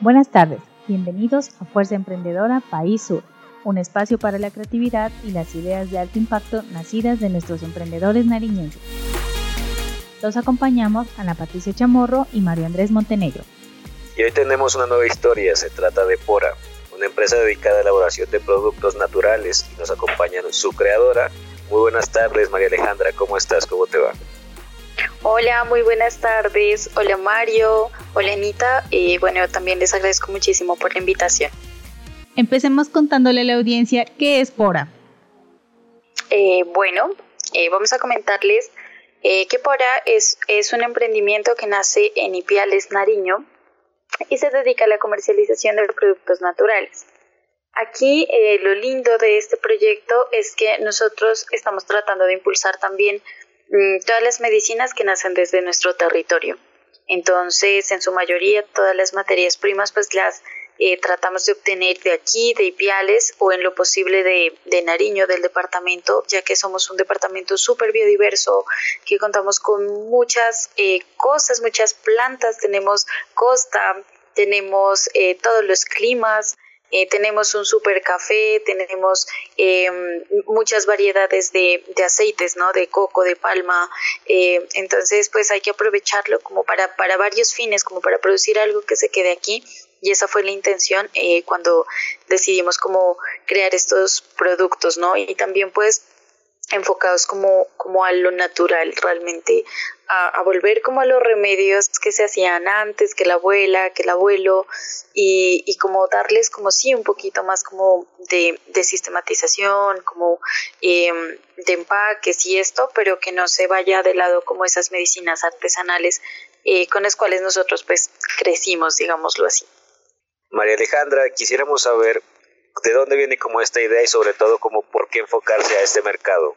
Buenas tardes, bienvenidos a Fuerza Emprendedora País Sur, un espacio para la creatividad y las ideas de alto impacto nacidas de nuestros emprendedores nariñenses. Los acompañamos Ana Patricia Chamorro y Mario Andrés Montenegro. Y hoy tenemos una nueva historia, se trata de Pora, una empresa dedicada a la elaboración de productos naturales y nos acompaña su creadora. Muy buenas tardes María Alejandra, ¿cómo estás? ¿Cómo te va? Hola, muy buenas tardes. Hola Mario, hola Anita. Y bueno, también les agradezco muchísimo por la invitación. Empecemos contándole a la audiencia qué es Pora. Eh, bueno, eh, vamos a comentarles eh, que Pora es, es un emprendimiento que nace en Ipiales, Nariño, y se dedica a la comercialización de productos naturales. Aquí lo lindo de este proyecto es que nosotros estamos tratando de impulsar también todas las medicinas que nacen desde nuestro territorio. Entonces, en su mayoría, todas las materias primas, pues las eh, tratamos de obtener de aquí, de Ipiales o en lo posible de, de Nariño, del departamento, ya que somos un departamento súper biodiverso, que contamos con muchas eh, cosas, muchas plantas, tenemos costa, tenemos eh, todos los climas, eh, tenemos un super café, tenemos em, muchas variedades de, aceites, ¿no? De coco, de palma. Eh, entonces, pues hay que aprovecharlo como para, para varios fines, como para producir algo que se quede aquí. Y esa fue la intención eh, cuando decidimos como crear estos productos, ¿no? Y también pues enfocados como, como a lo natural, realmente a, volver como a los remedios que se hacían antes, que la abuela, que el abuelo, y, y como darles como sí un poquito más como de, de sistematización, como em, de empaques y esto, pero que no se vaya de lado como esas medicinas artesanales eh, con las cuales nosotros pues crecimos, digámoslo así. María Alejandra, quisiéramos saber de dónde viene como esta idea y sobre todo como por qué enfocarse a este mercado.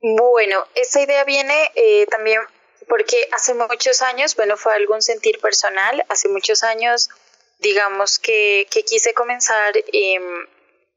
Bueno, esta idea viene eh, también porque hace muchos años, bueno, fue algún sentir personal, hace muchos años, digamos que, que quise comenzar em,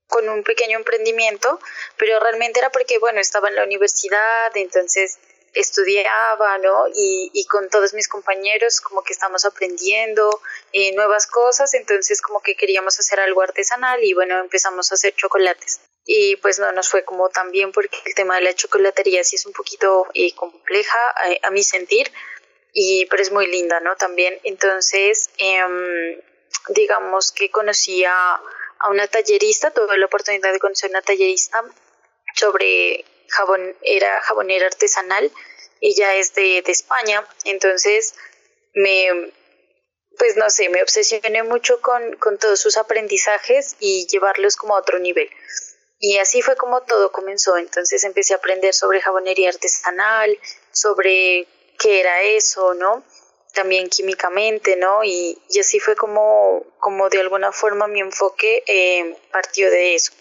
con un pequeño emprendimiento, pero realmente era porque, bueno, estaba en la universidad, entonces estudiaba, ¿no? Y, y, con todos mis compañeros como que estamos aprendiendo eh, nuevas cosas, entonces como que queríamos hacer algo artesanal y bueno, empezamos a hacer chocolates. Y pues no nos fue como tan bien porque el tema de la chocolatería sí es un poquito eh, compleja a, mi sentir, y, pero es muy linda, ¿no? También, entonces, em, digamos que conocí a, a una tallerista, tuve la oportunidad de conocer a una tallerista sobre jabón, era jabonera artesanal, ella es de, de España, entonces me, pues no sé, me obsesioné mucho con, con todos sus aprendizajes y llevarlos como a otro nivel. Y así fue como todo comenzó. Entonces empecé a aprender sobre jabonería artesanal, sobre qué era eso, ¿no? También químicamente, ¿no? Y, y así fue como, como de alguna forma mi enfoque eh, partió de eso.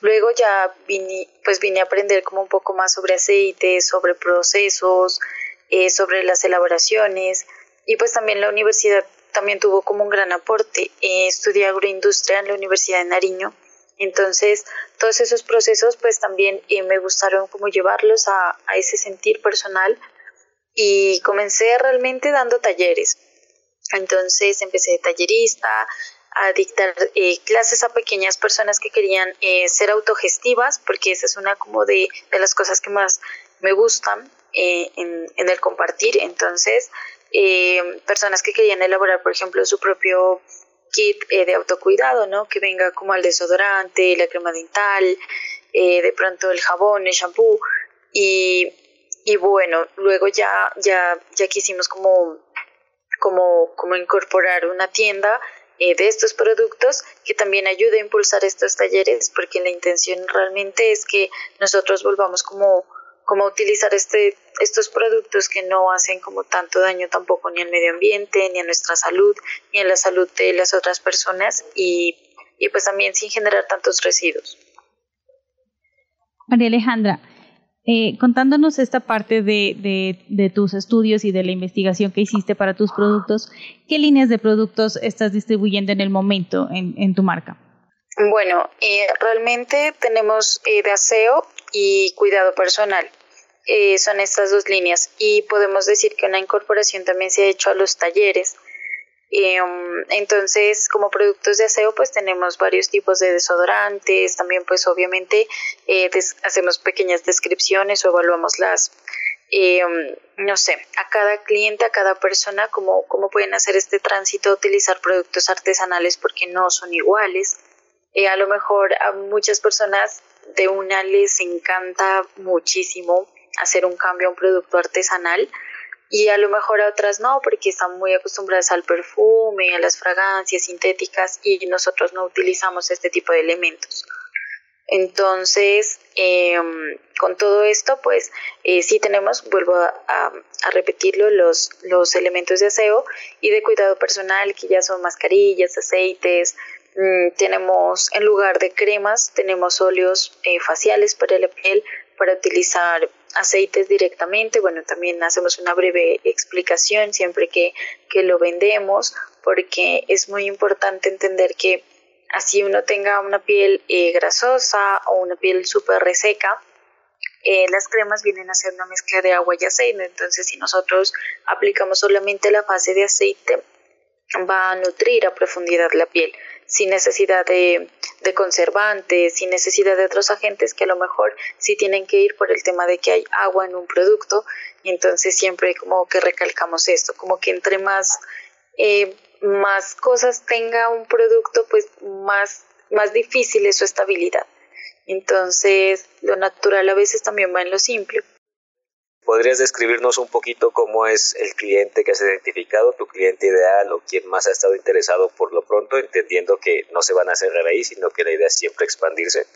Luego ya vine, pues vine a aprender como un poco más sobre aceites, sobre procesos, eh, sobre las elaboraciones y pues también la universidad también tuvo como un gran aporte. Eh, estudié agroindustria en la Universidad de Nariño, entonces todos esos procesos pues también eh, me gustaron como llevarlos a, a ese sentir personal y comencé realmente dando talleres. Entonces empecé de tallerista, a dictar eh, clases a pequeñas personas que querían eh, ser autogestivas, porque esa es una como de, de las cosas que más me gustan eh, en, en, el compartir. Entonces, personas que querían elaborar, por ejemplo, su propio kit de autocuidado, ¿no? Que venga como el desodorante, la crema dental, de pronto el jabón, el shampoo. Y, y bueno, luego ya, ya, ya quisimos como, como, como incorporar una tienda eh, de estos productos que también ayude a impulsar estos talleres porque la intención realmente es que nosotros volvamos como, como utilizar este, estos productos que no hacen como tanto daño tampoco ni al medio ambiente, ni a nuestra salud, ni a la salud de las otras personas y, y pues también sin generar tantos residuos. María Alejandra, eh, contándonos esta parte de, de, tus estudios y de la investigación que hiciste para tus productos, ¿qué líneas de productos estás distribuyendo en el momento en, tu marca? Bueno, eh, realmente tenemos eh, de aseo y cuidado personal. son estas dos líneas y podemos decir que una incorporación también se ha hecho a los talleres entonces, como productos de aseo, pues tenemos varios tipos de desodorantes, también pues obviamente eh, hacemos pequeñas descripciones o evaluamos las, em, no sé, a cada cliente, a cada persona, cómo, cómo pueden hacer este tránsito, utilizar productos artesanales porque no son iguales. Eh, a lo mejor a muchas personas de una les encanta muchísimo hacer un cambio a un producto artesanal y a lo mejor a otras no, porque están muy acostumbradas al perfume, a las fragancias sintéticas y nosotros no utilizamos este tipo de elementos. Entonces, em, con todo esto, pues eh, sí tenemos, vuelvo a, repetirlo, los, los elementos de aseo y de cuidado personal, que ya son mascarillas, aceites, mm, tenemos en lugar de cremas, tenemos óleos eh, faciales para la piel, para utilizar aceites directamente. Bueno, también hacemos una breve explicación siempre que, lo vendemos, porque es muy importante entender que así uno tenga una piel eh, grasosa o una piel súper reseca, eh, las cremas vienen a ser una mezcla de agua y aceite. Entonces, si nosotros aplicamos solamente la fase de aceite, va a nutrir a profundidad la piel sin necesidad de, conservantes, sin necesidad de otros agentes que a lo mejor sí tienen que ir por el tema de que hay agua en un producto y entonces siempre como que recalcamos esto, como que entre más, eh, más cosas tenga un producto, pues más, más difícil es su estabilidad. Entonces, lo natural a veces también va en lo simple. ¿Podrías describirnos un poquito cómo es el cliente que has identificado, tu cliente ideal o quien más ha estado interesado por lo pronto, entendiendo que no se van a cerrar ahí, sino que la idea es siempre expandirse?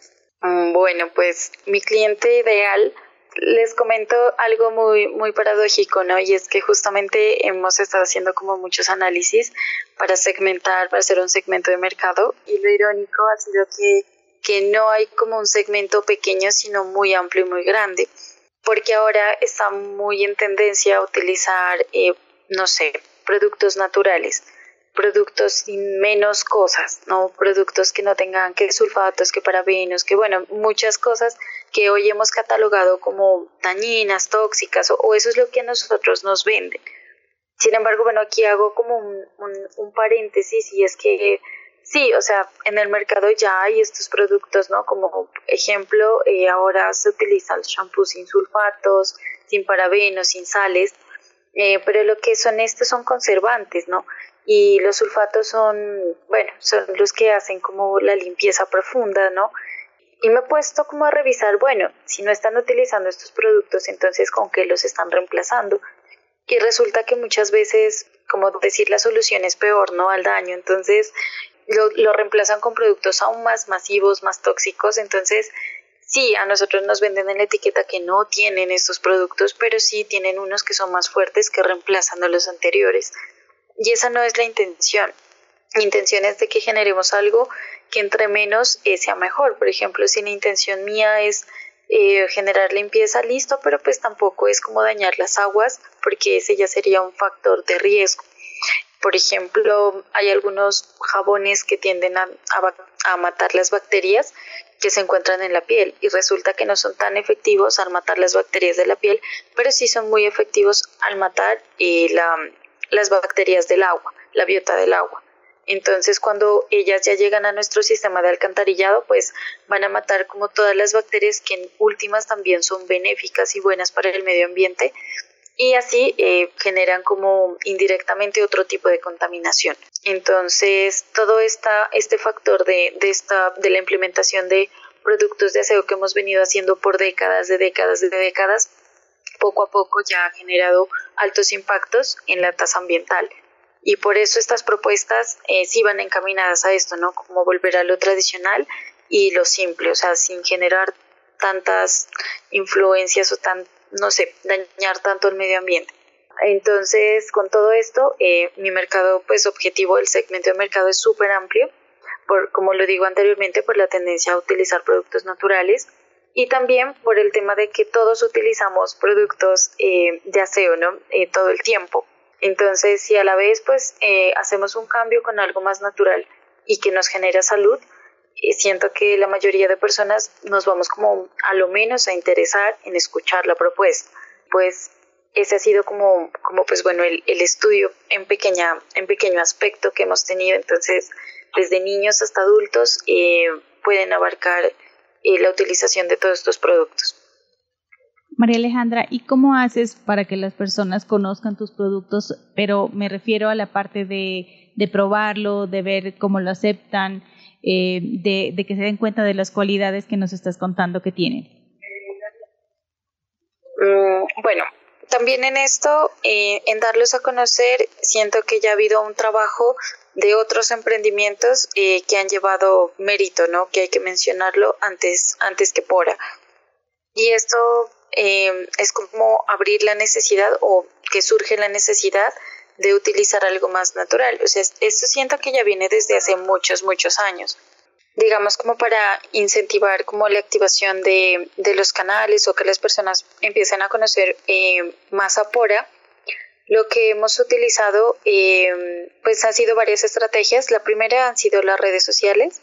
Mm, bueno, pues mi cliente ideal, les comento algo muy, muy paradójico, ¿no? Y es que justamente hemos estado haciendo como muchos análisis para segmentar, para hacer un segmento de mercado y lo irónico ha sido que, que no hay como un segmento pequeño, sino muy amplio y muy grande porque ahora está muy en tendencia a utilizar, eh, no sé, productos naturales, productos sin menos cosas, ¿no? Productos que no tengan que sulfatos, que parabenos, que bueno, muchas cosas que hoy hemos catalogado como dañinas, tóxicas, o, eso es lo que a nosotros nos venden. Sin embargo, bueno, aquí hago como un, un, un paréntesis y es que Sí, o sea, en el mercado ya hay estos productos, ¿no? Como ejemplo, eh, ahora se utiliza el shampoo sin sulfatos, sin parabenos, sin sales, eh, pero lo que son estos son conservantes, ¿no? Y los sulfatos son, bueno, son los que hacen como la limpieza profunda, ¿no? Y me he puesto como a revisar, bueno, si no están utilizando estos productos, entonces con qué los están reemplazando. Y resulta que muchas veces, como decir, la solución es peor, ¿no? Al daño. Entonces, lo, reemplazan con productos aún más masivos, más tóxicos. Entonces, sí, a nosotros nos venden en la etiqueta que no tienen estos productos, pero sí tienen unos que son más fuertes que reemplazan a los anteriores. Y esa no es la intención. La intención es de que generemos algo que entre menos eh, sea mejor. Por ejemplo, si la intención mía es eh, generar limpieza, listo, pero pues tampoco es como dañar las aguas, porque ese ya sería un factor de riesgo. Por ejemplo, hay algunos jabones que tienden a, matar las bacterias que se encuentran en la piel y resulta que no son tan efectivos al matar las bacterias de la piel, pero sí son muy efectivos al matar eh, las bacterias del agua, la biota del agua. Entonces, cuando ellas ya llegan a nuestro sistema de alcantarillado, pues van a matar como todas las bacterias que en últimas también son benéficas y buenas para el medio ambiente, y así eh, generan como indirectamente otro tipo de contaminación. Entonces, todo esta, este factor de, de, esta, de la implementación de productos de aseo que hemos venido haciendo por décadas, de décadas, de décadas, poco a poco ya ha generado altos impactos en la tasa ambiental. Y por eso estas propuestas eh, sí van encaminadas a esto, ¿no? Como volver a lo tradicional y lo simple, o sea, sin generar tantas influencias o tan, no sé, dañar tanto el medio ambiente. Entonces, con todo esto, eh, mi mercado, pues objetivo, el segmento de mercado es súper amplio, por, como lo digo anteriormente, por la tendencia a utilizar productos naturales y también por el tema de que todos utilizamos productos eh, de aseo, ¿no? Eh, todo el tiempo. Entonces, si a la vez, pues, hacemos un cambio con algo más natural y que nos genera salud, siento que la mayoría de personas nos vamos como a lo menos a interesar en escuchar la propuesta. Pues ese ha sido como, como pues bueno, el, el, estudio en, pequeña, en pequeño aspecto que hemos tenido. Entonces, desde niños hasta adultos eh, pueden abarcar eh, la utilización de todos estos productos. María Alejandra, ¿y cómo haces para que las personas conozcan tus productos? Pero me refiero a la parte de, de probarlo, de ver cómo lo aceptan, eh, de, que se den cuenta de las cualidades que nos estás contando que tienen. Mm, bueno, también en esto, eh, en darlos a conocer, siento que ya ha habido un trabajo de otros emprendimientos eh, que han llevado mérito, ¿no? Que hay que mencionarlo antes, antes que Pora. Y esto es como abrir la necesidad o que surge la necesidad de utilizar algo más natural. O sea, esto siento que ya viene desde hace muchos, muchos años digamos como para incentivar como la activación de, de los canales o que las personas empiecen a conocer eh, más a Pora, lo que hemos utilizado eh, pues han sido varias estrategias. La primera han sido las redes sociales,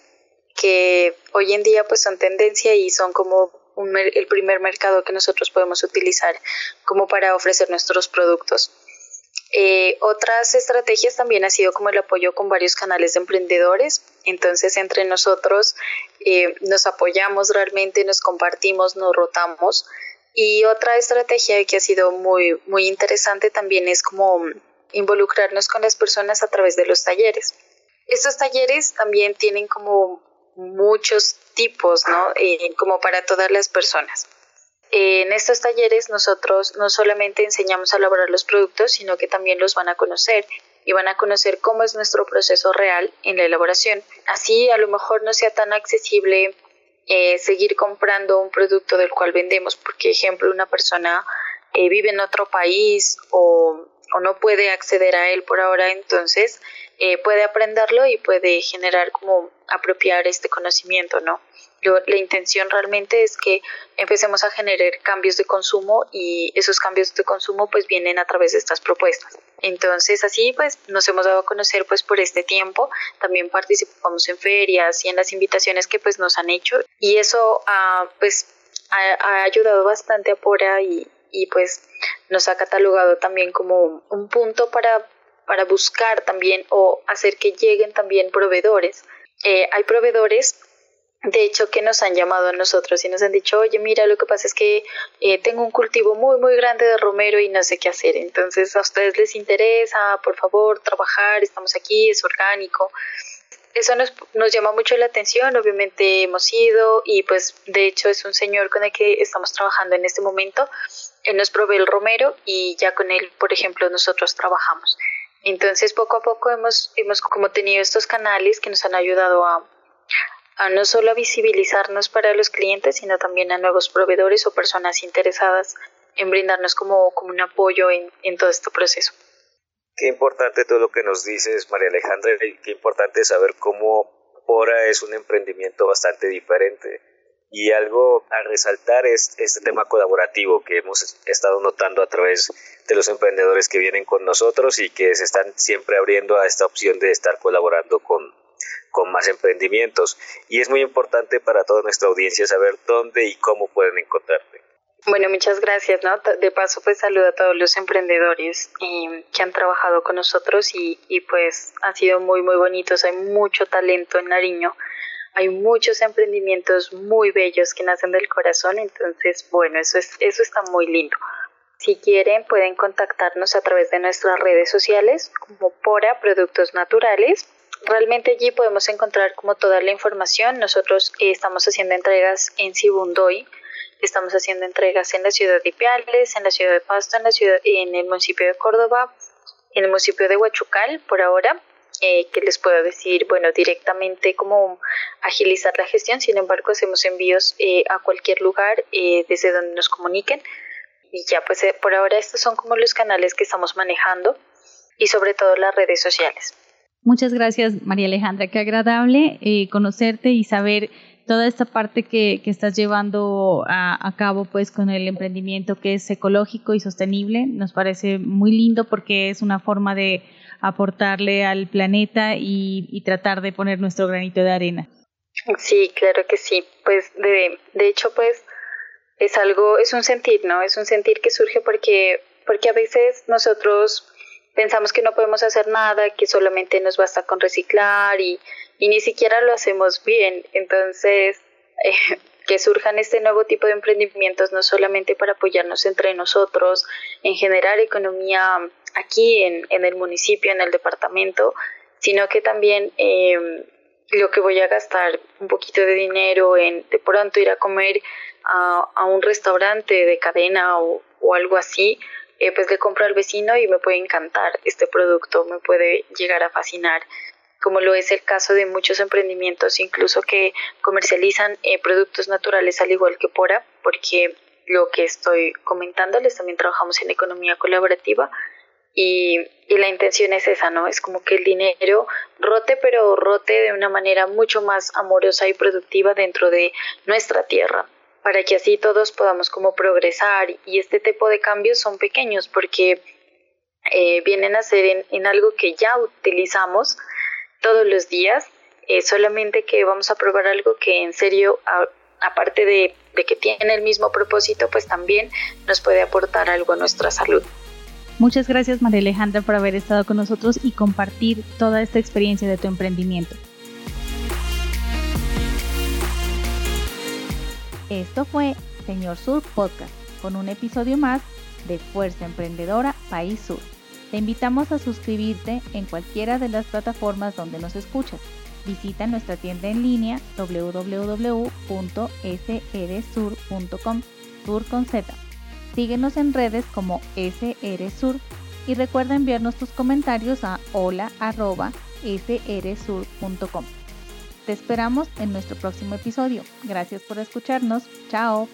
que hoy en día pues son tendencia y son como el primer mercado que nosotros podemos utilizar como para ofrecer nuestros productos. Eh, otras estrategias también ha sido como el apoyo con varios canales de emprendedores. Entonces, entre nosotros eh, nos apoyamos realmente, nos compartimos, nos rotamos. Y otra estrategia que ha sido muy, muy interesante también es como involucrarnos con las personas a través de los talleres. Estos talleres también tienen como muchos tipos, ¿no? Eh, como para todas las personas. En estos talleres nosotros no solamente enseñamos a elaborar los productos, sino que también los van a conocer y van a conocer cómo es nuestro proceso real en la elaboración. Así a lo mejor no sea tan accesible eh, seguir comprando un producto del cual vendemos, porque ejemplo una persona eh, vive en otro país o, o, no puede acceder a él por ahora, entonces eh, puede aprenderlo y puede generar como apropiar este conocimiento, ¿no? La intención realmente es que empecemos a generar cambios de consumo y esos cambios de consumo pues vienen a través de estas propuestas. Entonces así pues nos hemos dado a conocer pues por este tiempo, también participamos en ferias y en las invitaciones que pues nos han hecho y eso ha pues ha, ayudado bastante a Pora y, y pues nos ha catalogado también como un punto para, para buscar también o hacer que lleguen también proveedores. Eh, hay proveedores de hecho que nos han llamado a nosotros y nos han dicho, oye, mira, lo que pasa es que eh, tengo un cultivo muy, muy grande de romero y no sé qué hacer. Entonces, a ustedes les interesa, por favor, trabajar, estamos aquí, es orgánico. Eso nos, nos llama mucho la atención, obviamente hemos ido y pues de hecho es un señor con el que estamos trabajando en este momento. Él nos provee el romero y ya con él, por ejemplo, nosotros trabajamos. Entonces, poco a poco hemos, hemos como tenido estos canales que nos han ayudado a, a no solo visibilizarnos para los clientes, sino también a nuevos proveedores o personas interesadas en brindarnos como, como un apoyo en, en todo este proceso. Qué importante todo lo que nos dices, María Alejandra, y qué importante saber cómo Pora es un emprendimiento bastante diferente. Y algo a resaltar es este tema colaborativo que hemos estado notando a través de los emprendedores que vienen con nosotros y que se están siempre abriendo a esta opción de estar colaborando con, con más emprendimientos. Y es muy importante para toda nuestra audiencia saber dónde y cómo pueden encontrarte. Bueno, muchas gracias, ¿no? De paso, pues saludo a todos los emprendedores que han trabajado con nosotros y, y pues han sido muy, muy bonitos. Hay mucho talento en Nariño. Hay muchos emprendimientos muy bellos que nacen del corazón, entonces, bueno, eso, es, eso está muy lindo. Si quieren, pueden contactarnos a través de nuestras redes sociales como Pora Productos Naturales Realmente allí podemos encontrar como toda la información. Nosotros eh, estamos haciendo entregas en Sibundoy, estamos haciendo entregas en la ciudad de Ipiales, en la ciudad de Pasto, en la ciudad, en el municipio de Córdoba, en el municipio de Huachucal, por ahora. Eh, que les puedo decir, bueno, directamente cómo agilizar la gestión, sin embargo, hacemos envíos eh, a cualquier lugar desde donde nos comuniquen. Y ya, pues por ahora estos son como los canales que estamos manejando y sobre todo las redes sociales. Muchas gracias, María Alejandra. Qué agradable eh, conocerte y saber toda esta parte que, que estás llevando a, cabo pues con el emprendimiento que es ecológico y sostenible. Nos parece muy lindo porque es una forma de aportarle al planeta y, y tratar de poner nuestro granito de arena. Sí, claro que sí. Pues de, de hecho pues es algo, es un sentir, ¿no? Es un sentir que surge porque porque a veces nosotros pensamos que no podemos hacer nada, que solamente nos basta con reciclar y, y ni siquiera lo hacemos bien. Entonces, eh, que surjan este nuevo tipo de emprendimientos no solamente para apoyarnos entre nosotros, en generar economía aquí en, en el municipio, en el departamento, sino que también eh, lo que voy a gastar un poquito de dinero en de pronto ir a comer a, a un restaurante de cadena o, o algo así, eh, pues le compro al vecino y me puede encantar este producto, me puede llegar a fascinar como lo es el caso de muchos emprendimientos, incluso que comercializan eh, productos naturales al igual que Pora, porque lo que estoy comentándoles, también trabajamos en economía colaborativa y, y, la intención es esa, ¿no? Es como que el dinero rote, pero rote de una manera mucho más amorosa y productiva dentro de nuestra tierra, para que así todos podamos como progresar y este tipo de cambios son pequeños porque eh, vienen a ser en, algo que ya utilizamos, todos los días, eh, solamente que vamos a probar algo que en serio, aparte de, de que tiene el mismo propósito, pues también nos puede aportar algo a nuestra salud. Muchas gracias María Alejandra por haber estado con nosotros y compartir toda esta experiencia de tu emprendimiento. Esto fue Señor Sur Podcast, con un episodio más de Fuerza Emprendedora País Sur. Te invitamos a suscribirte en cualquiera de las plataformas donde nos escuchas. Visita nuestra tienda en línea www.srsur.com, sur con Z. Síguenos en redes como SRSur y recuerda enviarnos tus comentarios a hola.srsur.com. Te esperamos en nuestro próximo episodio. Gracias por escucharnos. Chao.